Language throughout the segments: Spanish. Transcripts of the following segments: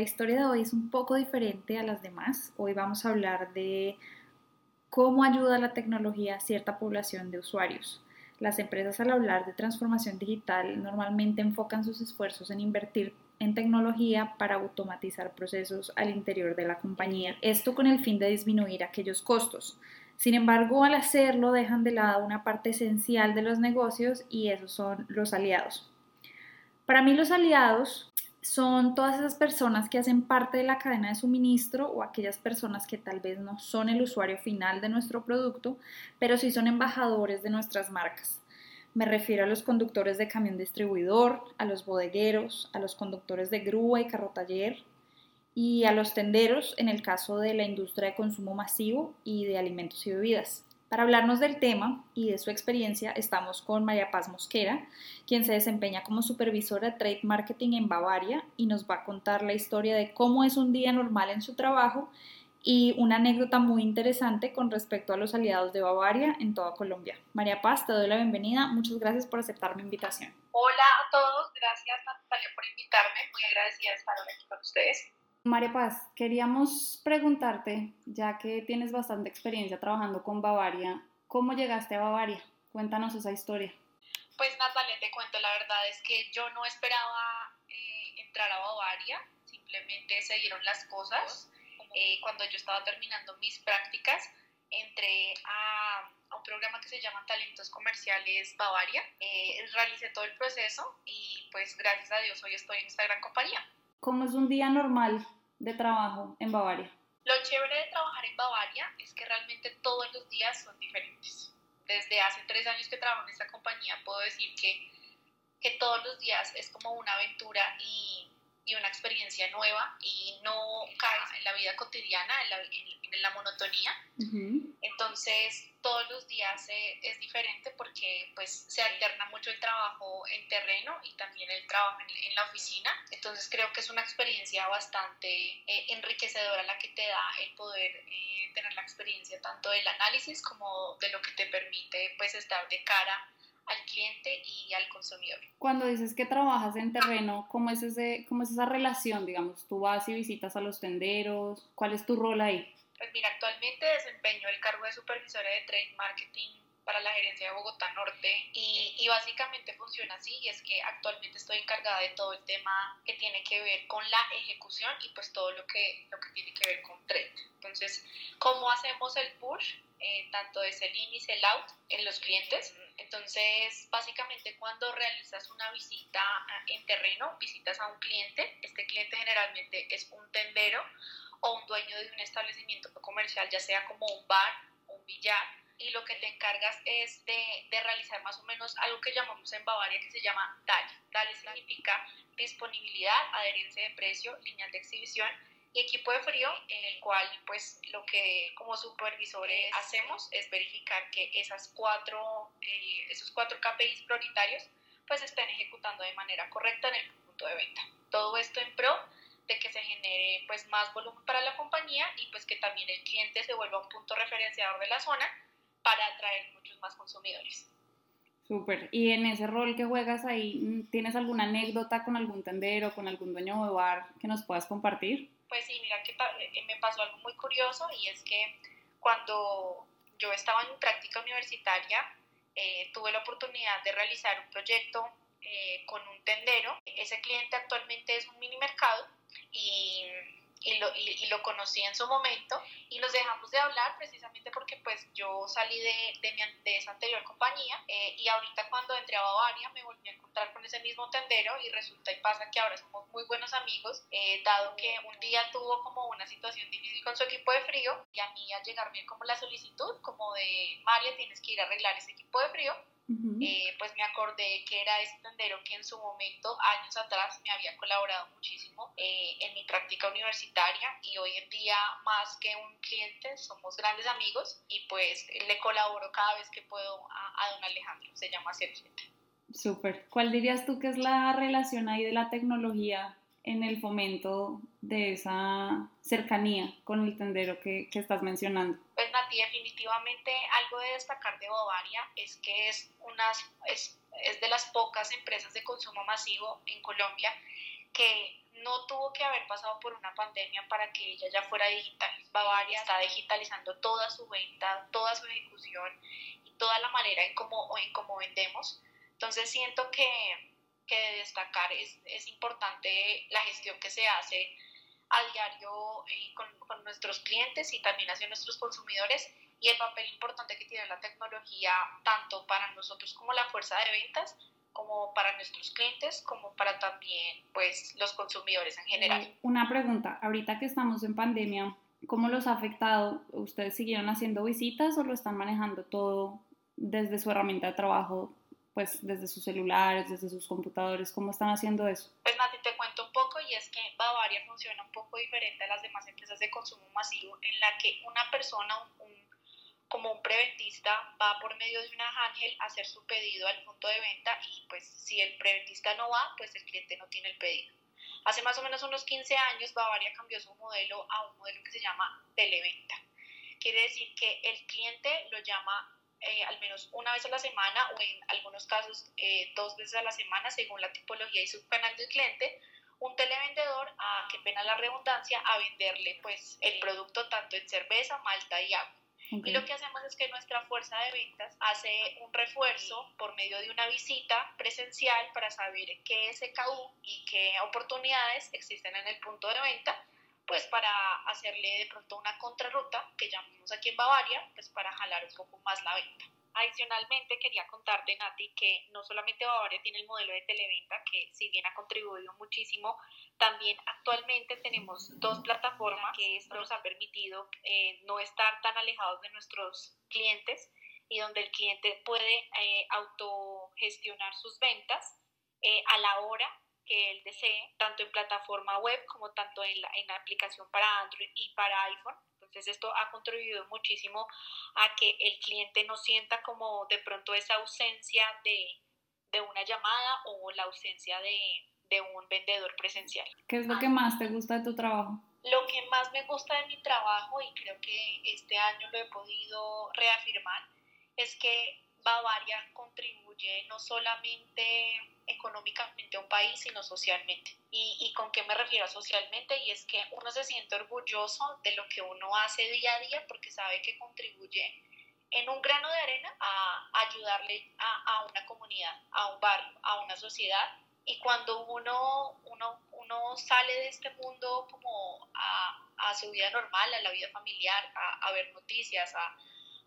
la historia de hoy es un poco diferente a las demás. Hoy vamos a hablar de cómo ayuda la tecnología a cierta población de usuarios. Las empresas al hablar de transformación digital normalmente enfocan sus esfuerzos en invertir en tecnología para automatizar procesos al interior de la compañía. Esto con el fin de disminuir aquellos costos. Sin embargo, al hacerlo dejan de lado una parte esencial de los negocios y esos son los aliados. Para mí los aliados son todas esas personas que hacen parte de la cadena de suministro o aquellas personas que tal vez no son el usuario final de nuestro producto, pero sí son embajadores de nuestras marcas. Me refiero a los conductores de camión distribuidor, a los bodegueros, a los conductores de grúa y carro taller y a los tenderos en el caso de la industria de consumo masivo y de alimentos y bebidas. Para hablarnos del tema y de su experiencia estamos con María Paz Mosquera, quien se desempeña como supervisora de Trade Marketing en Bavaria y nos va a contar la historia de cómo es un día normal en su trabajo y una anécdota muy interesante con respecto a los aliados de Bavaria en toda Colombia. María Paz, te doy la bienvenida. Muchas gracias por aceptar mi invitación. Hola a todos, gracias Natalia por invitarme. Muy agradecida de estar aquí con ustedes. María Paz, queríamos preguntarte, ya que tienes bastante experiencia trabajando con Bavaria, ¿cómo llegaste a Bavaria? Cuéntanos esa historia. Pues Natalia, te cuento, la verdad es que yo no esperaba eh, entrar a Bavaria, simplemente se dieron las cosas. Eh, cuando yo estaba terminando mis prácticas, entré a, un programa que se llama Talentos Comerciales Bavaria, eh, realicé todo el proceso y pues gracias a Dios hoy estoy en esta gran compañía. ¿Cómo es un día normal de trabajo en Bavaria? Lo chévere de trabajar en Bavaria es que realmente todos los días son diferentes. Desde hace tres años que trabajo en esta compañía puedo decir que, que todos los días es como una aventura y, y una experiencia nueva y no caes en la vida cotidiana, en la, en, la monotonía. Entonces, todos los días eh, es diferente porque pues se alterna mucho el trabajo en terreno y también el trabajo en, la oficina. Entonces creo que es una experiencia bastante eh, enriquecedora la que te da el poder eh, tener la experiencia tanto del análisis como de lo que te permite pues estar de cara al cliente y al consumidor. Cuando dices que trabajas en terreno, ¿cómo es, ese, cómo es esa relación? Digamos, tú vas y visitas a los tenderos, ¿cuál es tu rol ahí? Pues mira, actualmente desempeño el cargo de supervisora de trade marketing para la gerencia de Bogotá Norte y, y, básicamente funciona así y es que actualmente estoy encargada de todo el tema que tiene que ver con la ejecución y pues todo lo que, lo que tiene que ver con trade. Entonces, ¿cómo hacemos el push? Eh, tanto de sell in y sell out en los clientes. Entonces, básicamente cuando realizas una visita en terreno, visitas a un cliente, este cliente generalmente es un tendero o un dueño de un establecimiento comercial, ya sea como un bar un billar, y lo que te encargas es de, de, realizar más o menos algo que llamamos en Bavaria que se llama DALE. DALE significa disponibilidad, adherencia de precio, líneas de exhibición y equipo de frío, en el cual pues lo que como supervisores hacemos es verificar que esas cuatro, eh, esos cuatro KPIs prioritarios pues estén ejecutando de manera correcta en el punto de venta. Todo esto en pro de que se genere pues más volumen para la compañía y pues que también el cliente se vuelva un punto referenciador de la zona para atraer muchos más consumidores. Súper. Y en ese rol que juegas ahí, ¿tienes alguna anécdota con algún tendero, con algún dueño de bar que nos puedas compartir? Pues sí, mira que eh, me pasó algo muy curioso y es que cuando yo estaba en práctica universitaria, eh, tuve la oportunidad de realizar un proyecto eh, con un tendero. Ese cliente actualmente es un mini mercado y, y, lo, y, lo, conocí en su momento y nos dejamos de hablar precisamente porque pues yo salí de, de, mi, de esa anterior compañía eh, y ahorita cuando entré a Bavaria me volví a encontrar con ese mismo tendero y resulta y pasa que ahora somos muy buenos amigos eh, dado que un día tuvo como una situación difícil con su equipo de frío y a mí al llegarme como la solicitud como de María tienes que ir a arreglar ese equipo de frío eh, pues me acordé que era ese tendero que en su momento, años atrás, me había colaborado muchísimo eh, en mi práctica universitaria y hoy en día, más que un cliente, somos grandes amigos y pues le colaboro cada vez que puedo a, don Alejandro, se llama así el cliente. Súper. ¿Cuál dirías tú que es la relación ahí de la tecnología en el fomento de esa cercanía con el tendero que, que estás mencionando? Definitivamente algo de destacar de Bavaria es que es, unas, es, es de las pocas empresas de consumo masivo en Colombia que no tuvo que haber pasado por una pandemia para que ella ya fuera digital. Bavaria está digitalizando toda su venta, toda su ejecución y toda la manera en cómo, en cómo vendemos. Entonces siento que, que de destacar es, es, importante la gestión que se hace a diario eh, con, con nuestros clientes y también hacia nuestros consumidores y el papel importante que tiene la tecnología tanto para nosotros como la fuerza de ventas como para nuestros clientes, como para también pues los consumidores en general. Una pregunta, ahorita que estamos en pandemia, ¿cómo los ha afectado? ¿Ustedes siguieron haciendo visitas o lo están manejando todo desde su herramienta de trabajo, pues desde sus celulares, desde sus computadores? ¿Cómo están haciendo eso? Pues Nati, te y es que Bavaria funciona un poco diferente a las demás empresas de consumo masivo en la que una persona, un como un preventista va por medio de una ángel a hacer su pedido al punto de venta y pues si el preventista no va, pues el cliente no tiene el pedido. Hace más o menos unos 15 años Bavaria cambió su modelo a un modelo que se llama televenta. Quiere decir que el cliente lo llama eh, al menos una vez a la semana o en algunos casos eh, dos veces a la semana según la tipología y su canal del cliente un televendedor a que pena la redundancia a venderle pues el producto tanto en cerveza, malta y agua. Y lo que hacemos es que nuestra fuerza de ventas hace un refuerzo por medio de una visita presencial para saber qué SKU y qué oportunidades existen en el punto de venta, pues para hacerle de pronto una contrarruta, que llamamos aquí en Bavaria, pues para jalar un poco más la venta. Adicionalmente, quería contarte, Nati, que no solamente Bavaria tiene el modelo de televenta, que si bien ha contribuido muchísimo, también actualmente tenemos dos plataformas que nos ha permitido eh, no estar tan alejados de nuestros clientes y donde el cliente puede eh, autogestionar sus ventas eh, a la hora que él desee, tanto en plataforma web como tanto en la aplicación para Android y para iPhone entonces esto ha contribuido muchísimo a que el cliente no sienta como de pronto esa ausencia de, de una llamada o la ausencia de, de un vendedor presencial. ¿Qué es lo que más te gusta de tu trabajo? Lo que más me gusta de mi trabajo, y creo que este año lo he podido reafirmar, es que Bavaria contribuye no solamente económicamente a un país, sino socialmente. ¿Y, ¿Y, con qué me refiero socialmente? Y es que uno se siente orgulloso de lo que uno hace día a día porque sabe que contribuye en un grano de arena a ayudarle a, a una comunidad, a un barrio, a una sociedad. Y cuando uno, uno, uno sale de este mundo como a, a su vida normal, a la vida familiar, a, a ver noticias, a,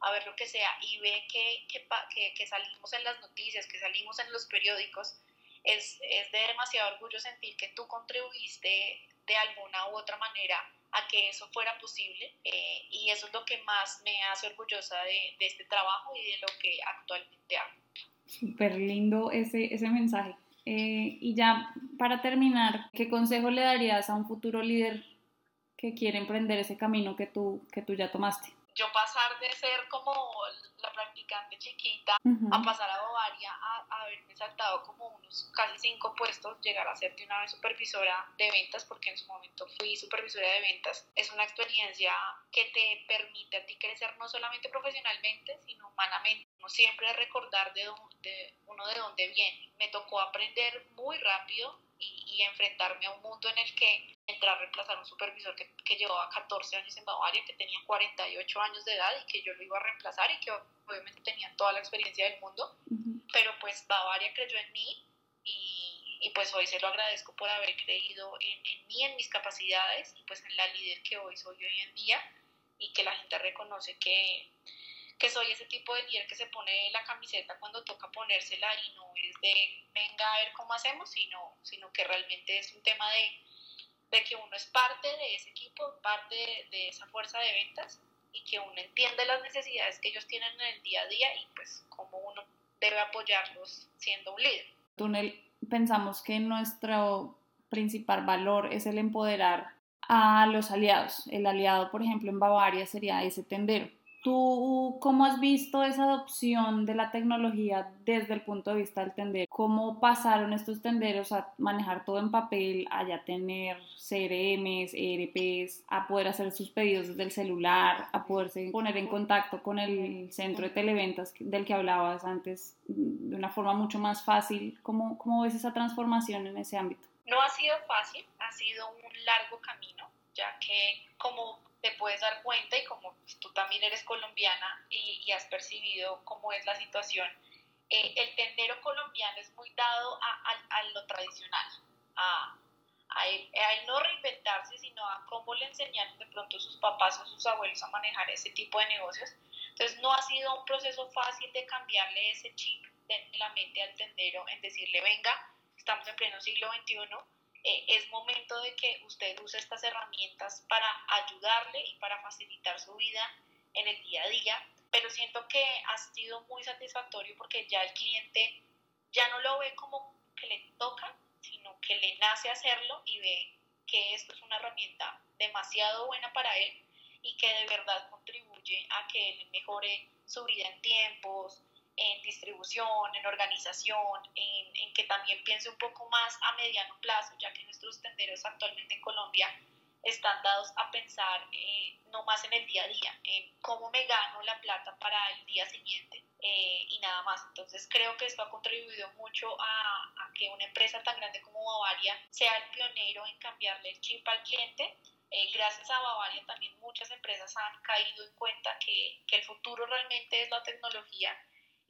a ver lo que sea, y ve que, que, que, salimos en las noticias, que salimos en los periódicos, es, es de demasiado orgullo sentir que tú contribuiste de alguna u otra manera a que eso fuera posible eh, y eso es lo que más me hace orgullosa de, de, este trabajo y de lo que actualmente hago. Súper lindo ese, ese mensaje. Eh, y ya para terminar, ¿qué consejo le darías a un futuro líder que quiere emprender ese camino que tú, que tú ya tomaste? Yo pasar de ser como la practicante chiquita a pasar a Bavaria, a, haberme saltado como unos casi cinco puestos, llegar a ser de una vez supervisora de ventas, porque en su momento fui supervisora de ventas, es una experiencia que te permite a ti crecer no solamente profesionalmente, sino humanamente. Uno siempre recordar de, de uno de dónde viene. Me tocó aprender muy rápido y, enfrentarme a un mundo en el que entrar a reemplazar a un supervisor que, que, llevaba 14 años en Bavaria, que tenía 48 años de edad y que yo lo iba a reemplazar y que obviamente tenía toda la experiencia del mundo, pero pues Bavaria creyó en mí y, y, pues hoy se lo agradezco por haber creído en, en mí, en mis capacidades y pues en la líder que hoy soy hoy en día y que la gente reconoce que, que soy ese tipo de líder que se pone la camiseta cuando toca ponérsela y no es de venga a ver cómo hacemos, sino, sino que realmente es un tema de, de que uno es parte de ese equipo, parte de, esa fuerza de ventas y que uno entiende las necesidades que ellos tienen en el día a día y pues cómo uno debe apoyarlos siendo un líder. Túnel, pensamos que nuestro principal valor es el empoderar a los aliados. El aliado, por ejemplo, en Bavaria sería ese tendero ¿Tú cómo has visto esa adopción de la tecnología desde el punto de vista del tendero? ¿Cómo pasaron estos tenderos a manejar todo en papel, a ya tener CRMs, ERPs, a poder hacer sus pedidos desde el celular, a poderse poner en contacto con el centro de televentas del que hablabas antes de una forma mucho más fácil? ¿Cómo, cómo ves esa transformación en ese ámbito? No ha sido fácil, ha sido un largo camino, ya que como te puedes dar cuenta y como tú también eres colombiana y, has percibido cómo es la situación, eh, el tendero colombiano es muy dado a, lo tradicional, a, a él, no reinventarse, sino a cómo le enseñaron de pronto sus papás o sus abuelos a manejar ese tipo de negocios. Entonces no ha sido un proceso fácil de cambiarle ese chip de la mente al tendero en decirle, venga, estamos en pleno siglo XXI, eh, es momento de que usted use estas herramientas para ayudarle y para facilitar su vida en el día a día, pero siento que ha sido muy satisfactorio porque ya el cliente ya no lo ve como que le toca, sino que le nace hacerlo y ve que esto es una herramienta demasiado buena para él y que de verdad contribuye a que él mejore su vida en tiempos, en distribución, en organización, en, que también piense un poco más a mediano plazo, ya que nuestros tenderos actualmente en Colombia están dados a pensar eh, no más en el día a día, en cómo me gano la plata para el día siguiente eh, y nada más. Entonces creo que esto ha contribuido mucho a, que una empresa tan grande como Bavaria sea el pionero en cambiarle el chip al cliente. Eh, gracias a Bavaria también muchas empresas han caído en cuenta que, que el futuro realmente es la tecnología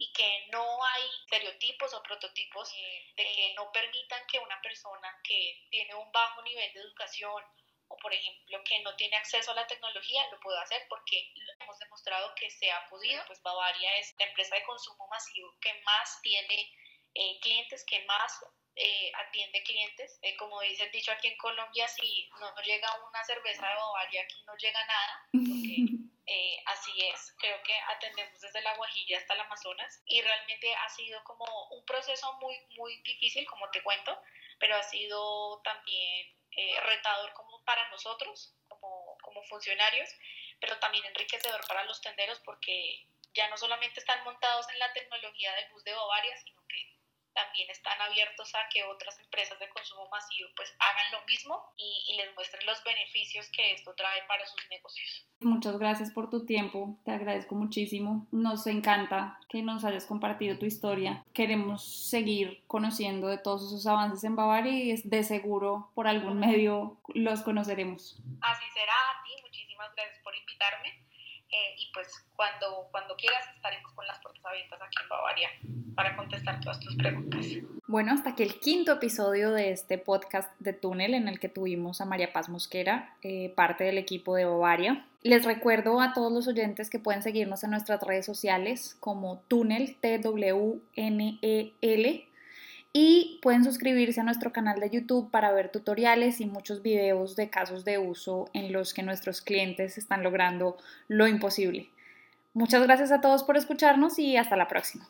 y que no hay estereotipos o prototipos de que no permitan que una persona que tiene un bajo nivel de educación o por ejemplo que no tiene acceso a la tecnología lo pueda hacer porque hemos demostrado que se ha podido. Pues Bavaria es la empresa de consumo masivo que más tiene eh, clientes, que más eh, atiende clientes. Eh, como dice el dicho aquí en Colombia, si no llega una cerveza de Bavaria, aquí no llega nada. Porque, Eh, así es, creo que atendemos desde la Guajira hasta el Amazonas y realmente ha sido como un proceso muy, muy difícil, como te cuento, pero ha sido también eh, retador como para nosotros, como, como funcionarios, pero también enriquecedor para los tenderos porque ya no solamente están montados en la tecnología del bus de Bavaria, sino que también están abiertos a que otras empresas de consumo masivo pues hagan lo mismo y, les muestren los beneficios que esto trae para sus negocios. Muchas gracias por tu tiempo, te agradezco muchísimo. Nos encanta que nos hayas compartido tu historia. Queremos seguir conociendo de todos esos avances en Bavaria y de seguro por algún medio los conoceremos. Así será a ti, muchísimas gracias por invitarme eh, y pues cuando, cuando quieras estaremos con las puertas abiertas aquí en Bavaria para contestar todas tus preguntas. Bueno, hasta aquí el quinto episodio de este podcast de Túnel en el que tuvimos a María Paz Mosquera, eh, parte del equipo de Bavaria. Les recuerdo a todos los oyentes que pueden seguirnos en nuestras redes sociales como Túnel, T-W-N-E-L y pueden suscribirse a nuestro canal de YouTube para ver tutoriales y muchos videos de casos de uso en los que nuestros clientes están logrando lo imposible. Muchas gracias a todos por escucharnos y hasta la próxima.